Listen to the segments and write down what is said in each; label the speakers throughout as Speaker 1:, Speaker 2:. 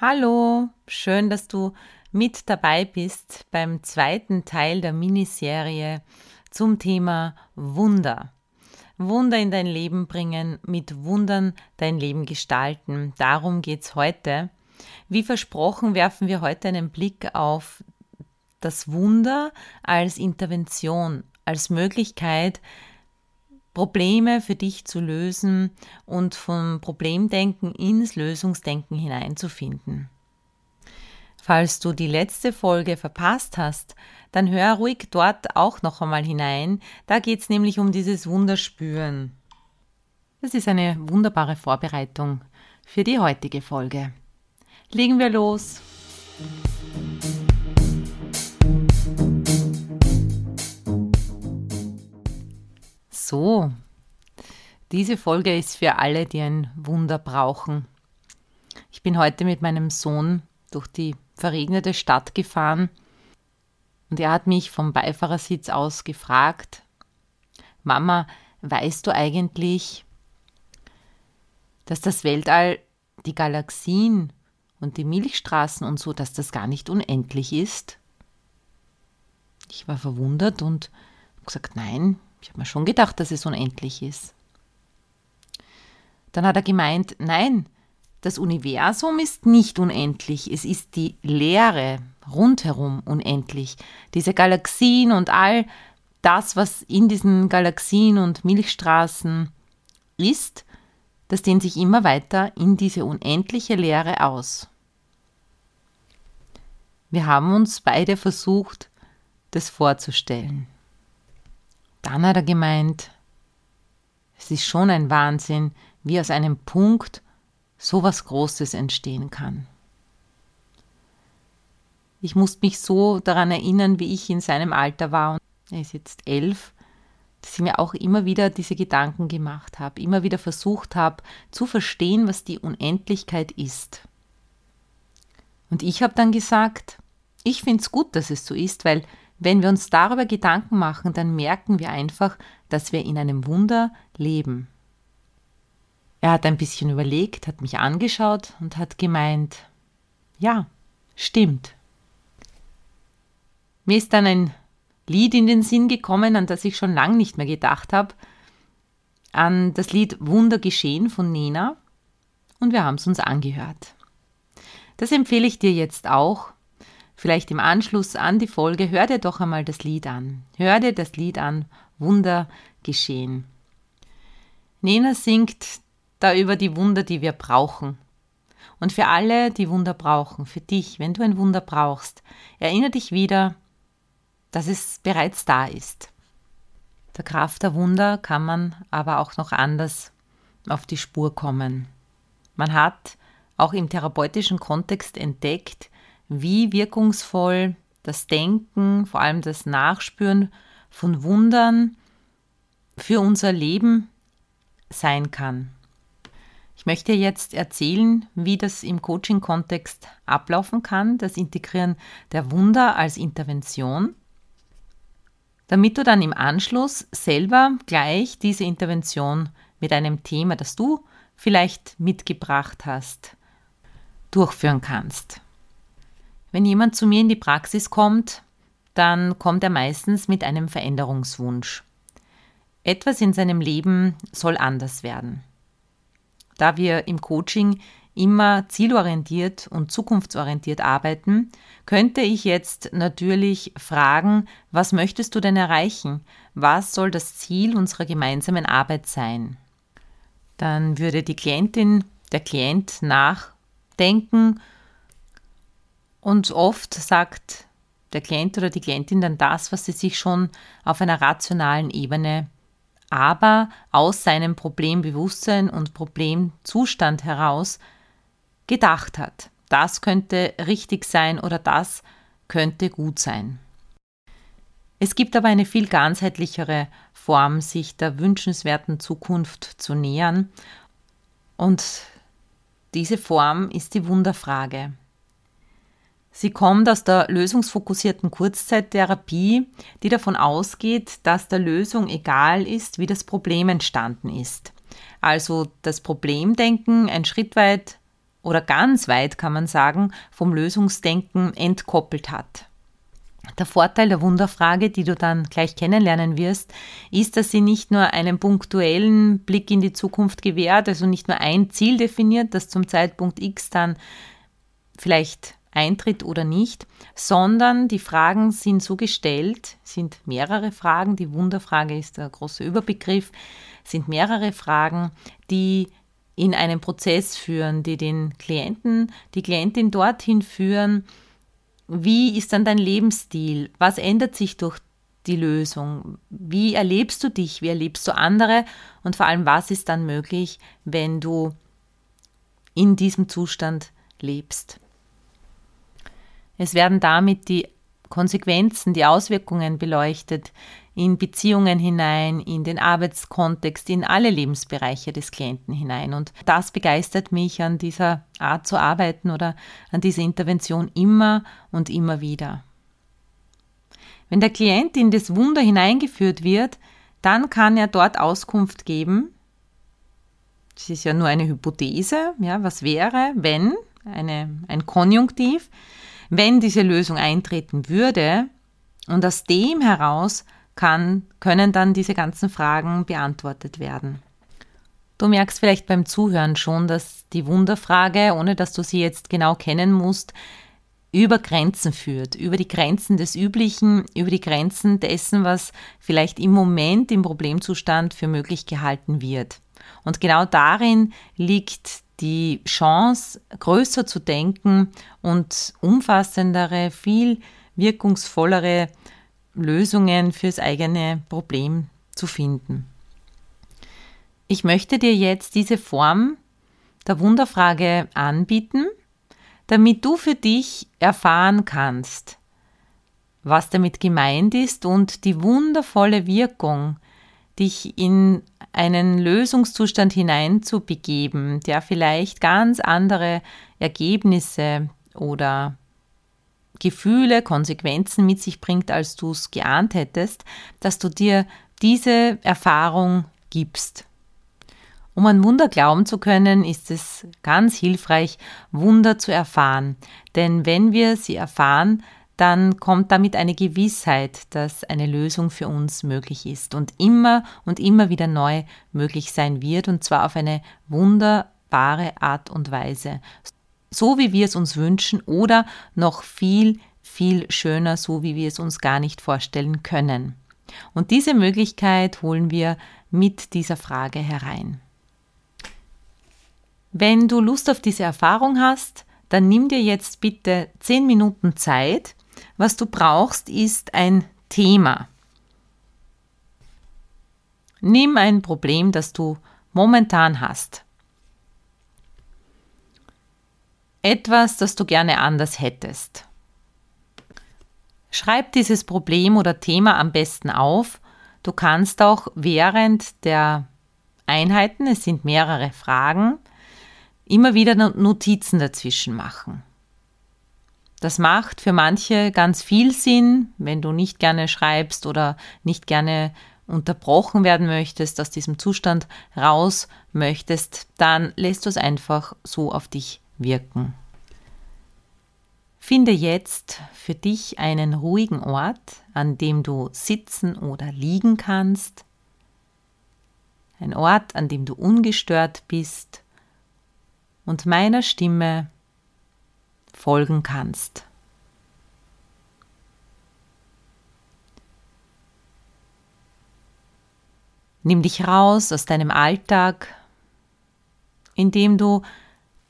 Speaker 1: Hallo, schön, dass du mit dabei bist beim zweiten Teil der Miniserie zum Thema Wunder. Wunder in dein Leben bringen, mit Wundern dein Leben gestalten. Darum geht es heute. Wie versprochen werfen wir heute einen Blick auf das Wunder als Intervention, als Möglichkeit, Probleme für dich zu lösen und vom Problemdenken ins Lösungsdenken hineinzufinden. Falls du die letzte Folge verpasst hast, dann hör ruhig dort auch noch einmal hinein. Da geht es nämlich um dieses Wunderspüren. Das ist eine wunderbare Vorbereitung für die heutige Folge. Legen wir los. So, diese Folge ist für alle, die ein Wunder brauchen. Ich bin heute mit meinem Sohn durch die verregnete Stadt gefahren und er hat mich vom Beifahrersitz aus gefragt, Mama, weißt du eigentlich, dass das Weltall, die Galaxien und die Milchstraßen und so, dass das gar nicht unendlich ist? Ich war verwundert und gesagt, nein, ich habe mir schon gedacht, dass es unendlich ist. Dann hat er gemeint, nein, das Universum ist nicht unendlich, es ist die Leere rundherum unendlich. Diese Galaxien und all das, was in diesen Galaxien und Milchstraßen ist, das dehnt sich immer weiter in diese unendliche Leere aus. Wir haben uns beide versucht, das vorzustellen. Dann hat er gemeint, es ist schon ein Wahnsinn, wie aus einem Punkt so was Großes entstehen kann. Ich muss mich so daran erinnern, wie ich in seinem Alter war, und er ist jetzt elf, dass ich mir auch immer wieder diese Gedanken gemacht habe, immer wieder versucht habe zu verstehen, was die Unendlichkeit ist. Und ich habe dann gesagt, ich finde es gut, dass es so ist, weil wenn wir uns darüber Gedanken machen, dann merken wir einfach, dass wir in einem Wunder leben. Er hat ein bisschen überlegt, hat mich angeschaut und hat gemeint, ja, stimmt. Mir ist dann ein Lied in den Sinn gekommen, an das ich schon lange nicht mehr gedacht habe, an das Lied Wunder geschehen von Nena und wir haben es uns angehört. Das empfehle ich dir jetzt auch. Vielleicht im Anschluss an die Folge, hör dir doch einmal das Lied an. Hör dir das Lied an, Wunder geschehen. Nena singt da über die Wunder, die wir brauchen. Und für alle, die Wunder brauchen, für dich, wenn du ein Wunder brauchst, erinnere dich wieder, dass es bereits da ist. Der Kraft der Wunder kann man aber auch noch anders auf die Spur kommen. Man hat auch im therapeutischen Kontext entdeckt, wie wirkungsvoll das Denken, vor allem das Nachspüren von Wundern für unser Leben sein kann. Ich möchte jetzt erzählen, wie das im Coaching-Kontext ablaufen kann, das Integrieren der Wunder als Intervention, damit du dann im Anschluss selber gleich diese Intervention mit einem Thema, das du vielleicht mitgebracht hast, durchführen kannst. Wenn jemand zu mir in die Praxis kommt, dann kommt er meistens mit einem Veränderungswunsch. Etwas in seinem Leben soll anders werden. Da wir im Coaching immer zielorientiert und zukunftsorientiert arbeiten, könnte ich jetzt natürlich fragen, was möchtest du denn erreichen? Was soll das Ziel unserer gemeinsamen Arbeit sein? Dann würde die Klientin, der Klient nachdenken und oft sagt der Klient oder die Klientin dann das, was sie sich schon auf einer rationalen Ebene aber aus seinem Problembewusstsein und Problemzustand heraus gedacht hat. Das könnte richtig sein oder das könnte gut sein. Es gibt aber eine viel ganzheitlichere Form, sich der wünschenswerten Zukunft zu nähern. Und diese Form ist die Wunderfrage. Sie kommt aus der lösungsfokussierten Kurzzeittherapie, die davon ausgeht, dass der Lösung egal ist, wie das Problem entstanden ist. Also das Problemdenken ein Schritt weit oder ganz weit, kann man sagen, vom Lösungsdenken entkoppelt hat. Der Vorteil der Wunderfrage, die du dann gleich kennenlernen wirst, ist, dass sie nicht nur einen punktuellen Blick in die Zukunft gewährt, also nicht nur ein Ziel definiert, das zum Zeitpunkt X dann vielleicht eintritt oder nicht, sondern die Fragen sind so gestellt, sind mehrere Fragen, die Wunderfrage ist der große Überbegriff, sind mehrere Fragen, die in einen Prozess führen, die den Klienten, die Klientin dorthin führen, wie ist dann dein Lebensstil? Was ändert sich durch die Lösung? Wie erlebst du dich? Wie erlebst du andere? Und vor allem, was ist dann möglich, wenn du in diesem Zustand lebst? Es werden damit die Konsequenzen, die Auswirkungen beleuchtet, in Beziehungen hinein, in den Arbeitskontext, in alle Lebensbereiche des Klienten hinein. Und das begeistert mich an dieser Art zu arbeiten oder an dieser Intervention immer und immer wieder. Wenn der Klient in das Wunder hineingeführt wird, dann kann er dort Auskunft geben. Das ist ja nur eine Hypothese. Ja, was wäre, wenn, eine, ein Konjunktiv, wenn diese Lösung eintreten würde und aus dem heraus kann, können dann diese ganzen Fragen beantwortet werden. Du merkst vielleicht beim Zuhören schon, dass die Wunderfrage, ohne dass du sie jetzt genau kennen musst, über Grenzen führt, über die Grenzen des Üblichen, über die Grenzen dessen, was vielleicht im Moment im Problemzustand für möglich gehalten wird. Und genau darin liegt die Chance, größer zu denken und umfassendere, viel wirkungsvollere Lösungen fürs eigene Problem zu finden. Ich möchte dir jetzt diese Form der Wunderfrage anbieten, damit du für dich erfahren kannst, was damit gemeint ist und die wundervolle Wirkung, dich in einen Lösungszustand hineinzubegeben, der vielleicht ganz andere Ergebnisse oder Gefühle, Konsequenzen mit sich bringt, als du es geahnt hättest, dass du dir diese Erfahrung gibst. Um an Wunder glauben zu können, ist es ganz hilfreich, Wunder zu erfahren. Denn wenn wir sie erfahren, dann kommt damit eine Gewissheit, dass eine Lösung für uns möglich ist und immer und immer wieder neu möglich sein wird, und zwar auf eine wunderbare Art und Weise so wie wir es uns wünschen oder noch viel, viel schöner, so wie wir es uns gar nicht vorstellen können. Und diese Möglichkeit holen wir mit dieser Frage herein. Wenn du Lust auf diese Erfahrung hast, dann nimm dir jetzt bitte 10 Minuten Zeit. Was du brauchst, ist ein Thema. Nimm ein Problem, das du momentan hast. Etwas, das du gerne anders hättest. Schreib dieses Problem oder Thema am besten auf. Du kannst auch während der Einheiten, es sind mehrere Fragen, immer wieder Notizen dazwischen machen. Das macht für manche ganz viel Sinn, wenn du nicht gerne schreibst oder nicht gerne unterbrochen werden möchtest, aus diesem Zustand raus möchtest, dann lässt du es einfach so auf dich wirken. Finde jetzt für dich einen ruhigen Ort, an dem du sitzen oder liegen kannst. Ein Ort, an dem du ungestört bist und meiner Stimme folgen kannst. Nimm dich raus aus deinem Alltag, indem du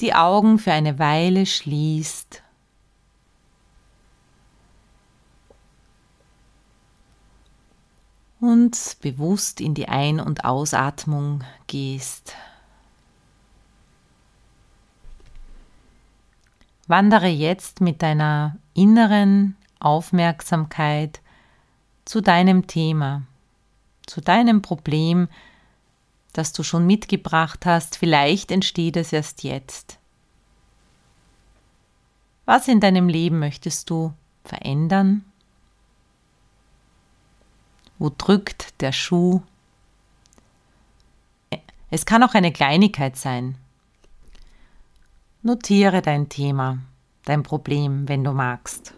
Speaker 1: die Augen für eine Weile schließt. und bewusst in die Ein- und Ausatmung gehst. Wandere jetzt mit deiner inneren Aufmerksamkeit zu deinem Thema, zu deinem Problem, das du schon mitgebracht hast. Vielleicht entsteht es erst jetzt. Was in deinem Leben möchtest du verändern? Wo drückt der Schuh? Es kann auch eine Kleinigkeit sein. Notiere dein Thema, dein Problem, wenn du magst.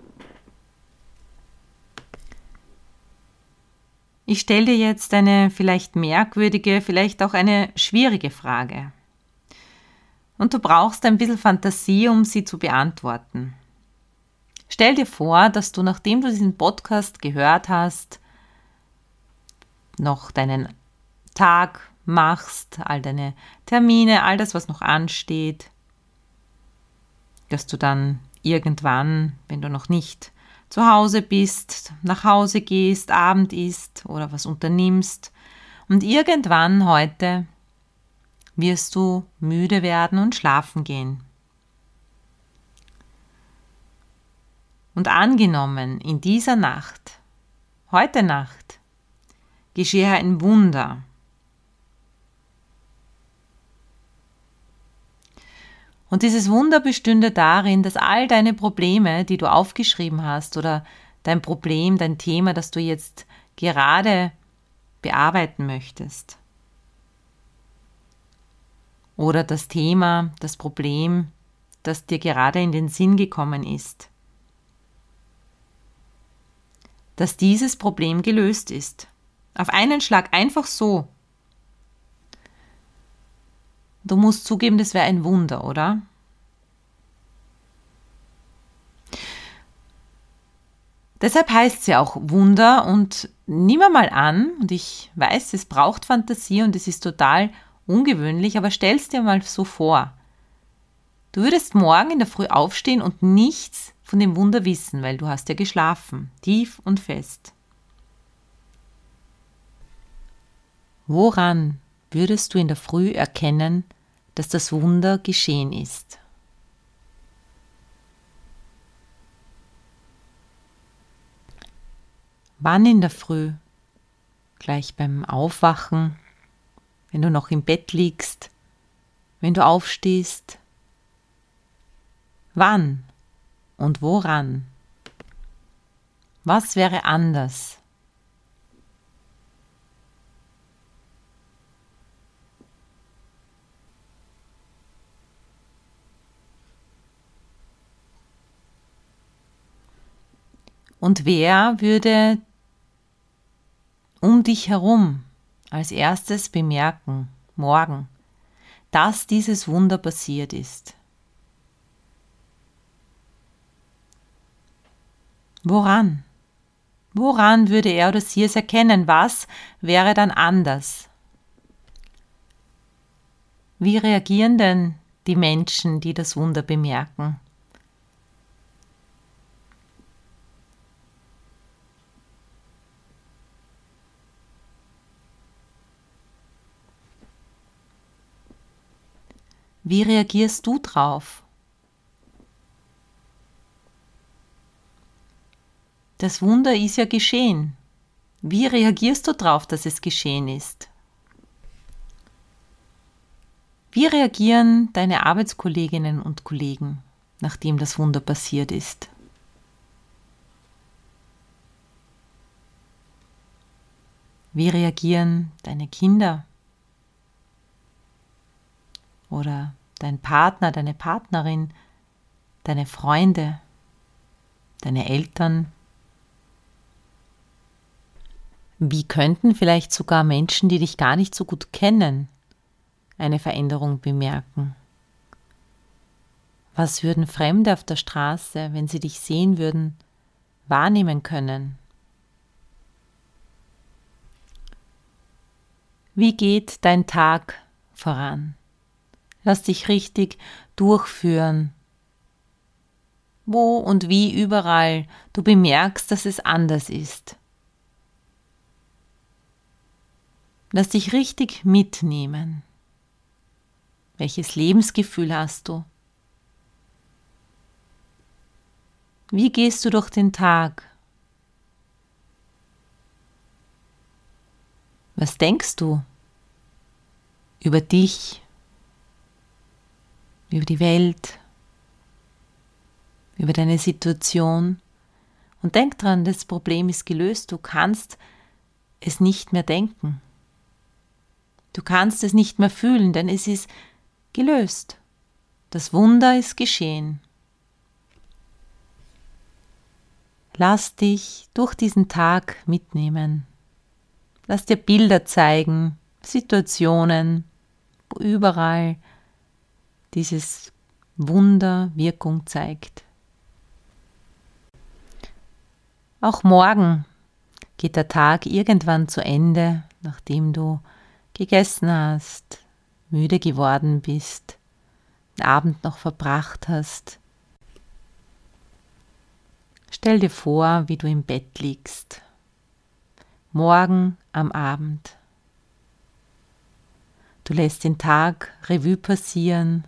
Speaker 1: Ich stelle dir jetzt eine vielleicht merkwürdige, vielleicht auch eine schwierige Frage. Und du brauchst ein bisschen Fantasie, um sie zu beantworten. Stell dir vor, dass du, nachdem du diesen Podcast gehört hast, noch deinen Tag machst, all deine Termine, all das, was noch ansteht, dass du dann irgendwann, wenn du noch nicht zu Hause bist, nach Hause gehst, Abend isst oder was unternimmst und irgendwann heute wirst du müde werden und schlafen gehen. Und angenommen, in dieser Nacht, heute Nacht, geschehe ein Wunder. Und dieses Wunder bestünde darin, dass all deine Probleme, die du aufgeschrieben hast, oder dein Problem, dein Thema, das du jetzt gerade bearbeiten möchtest, oder das Thema, das Problem, das dir gerade in den Sinn gekommen ist, dass dieses Problem gelöst ist. Auf einen Schlag einfach so. Du musst zugeben, das wäre ein Wunder, oder? Deshalb heißt es ja auch Wunder und nimm mal an, und ich weiß, es braucht Fantasie und es ist total ungewöhnlich, aber stell es dir mal so vor. Du würdest morgen in der Früh aufstehen und nichts von dem Wunder wissen, weil du hast ja geschlafen, tief und fest. Woran würdest du in der Früh erkennen, dass das Wunder geschehen ist? Wann in der Früh? Gleich beim Aufwachen, wenn du noch im Bett liegst, wenn du aufstehst? Wann und woran? Was wäre anders? Und wer würde um dich herum als erstes bemerken, morgen, dass dieses Wunder passiert ist? Woran? Woran würde er oder sie es erkennen? Was wäre dann anders? Wie reagieren denn die Menschen, die das Wunder bemerken? Wie reagierst du drauf? Das Wunder ist ja geschehen. Wie reagierst du drauf, dass es geschehen ist? Wie reagieren deine Arbeitskolleginnen und Kollegen, nachdem das Wunder passiert ist? Wie reagieren deine Kinder oder dein Partner, deine Partnerin, deine Freunde, deine Eltern? Wie könnten vielleicht sogar Menschen, die dich gar nicht so gut kennen, eine Veränderung bemerken? Was würden Fremde auf der Straße, wenn sie dich sehen würden, wahrnehmen können? Wie geht dein Tag voran? Lass dich richtig durchführen. Wo und wie überall du bemerkst, dass es anders ist. Lass dich richtig mitnehmen. Welches Lebensgefühl hast du? Wie gehst du durch den Tag? Was denkst du über dich, über die Welt, über deine Situation? Und denk dran, das Problem ist gelöst. Du kannst es nicht mehr denken. Du kannst es nicht mehr fühlen, denn es ist gelöst. Das Wunder ist geschehen. Lass dich durch diesen Tag mitnehmen. Lass dir Bilder zeigen, Situationen, wo überall dieses Wunder Wirkung zeigt. Auch morgen geht der Tag irgendwann zu Ende, nachdem du gegessen hast, müde geworden bist, den Abend noch verbracht hast. Stell dir vor, wie du im Bett liegst. Morgen am Abend. Du lässt den Tag Revue passieren,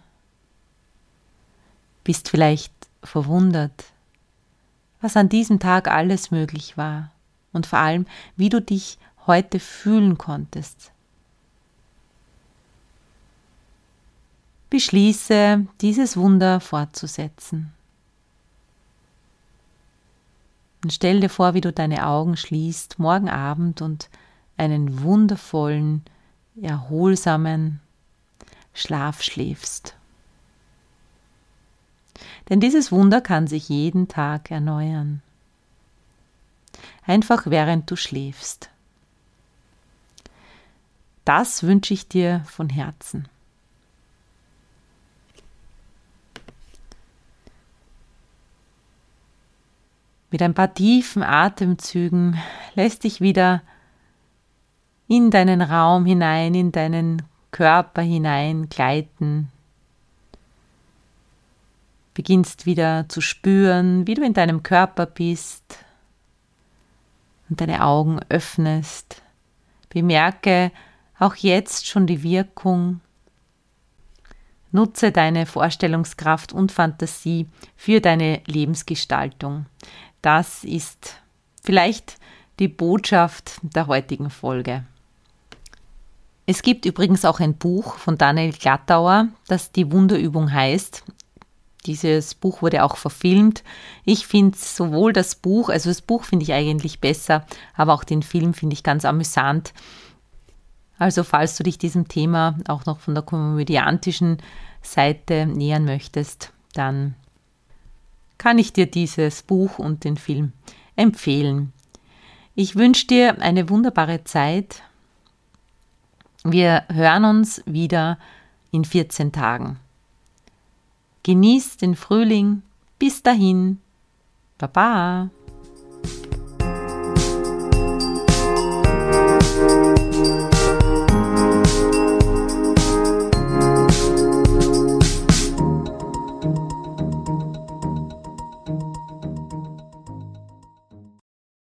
Speaker 1: bist vielleicht verwundert, was an diesem Tag alles möglich war und vor allem, wie du dich heute fühlen konntest. Beschließe, dieses Wunder fortzusetzen. Und stell dir vor, wie du deine Augen schließt morgen Abend und einen wundervollen, erholsamen Schlaf schläfst. Denn dieses Wunder kann sich jeden Tag erneuern. Einfach während du schläfst. Das wünsche ich dir von Herzen. Mit ein paar tiefen Atemzügen lässt dich wieder in deinen Raum hinein, in deinen Körper hinein gleiten, beginnst wieder zu spüren, wie du in deinem Körper bist und deine Augen öffnest. Bemerke auch jetzt schon die Wirkung. Nutze deine Vorstellungskraft und Fantasie für deine Lebensgestaltung. Das ist vielleicht die Botschaft der heutigen Folge. Es gibt übrigens auch ein Buch von Daniel Glattauer, das die Wunderübung heißt. Dieses Buch wurde auch verfilmt. Ich finde sowohl das Buch, also das Buch finde ich eigentlich besser, aber auch den Film finde ich ganz amüsant. Also falls du dich diesem Thema auch noch von der komödiantischen Seite nähern möchtest, dann kann ich dir dieses Buch und den Film empfehlen. Ich wünsche dir eine wunderbare Zeit. Wir hören uns wieder in 14 Tagen. Genießt den Frühling. Bis dahin. Baba.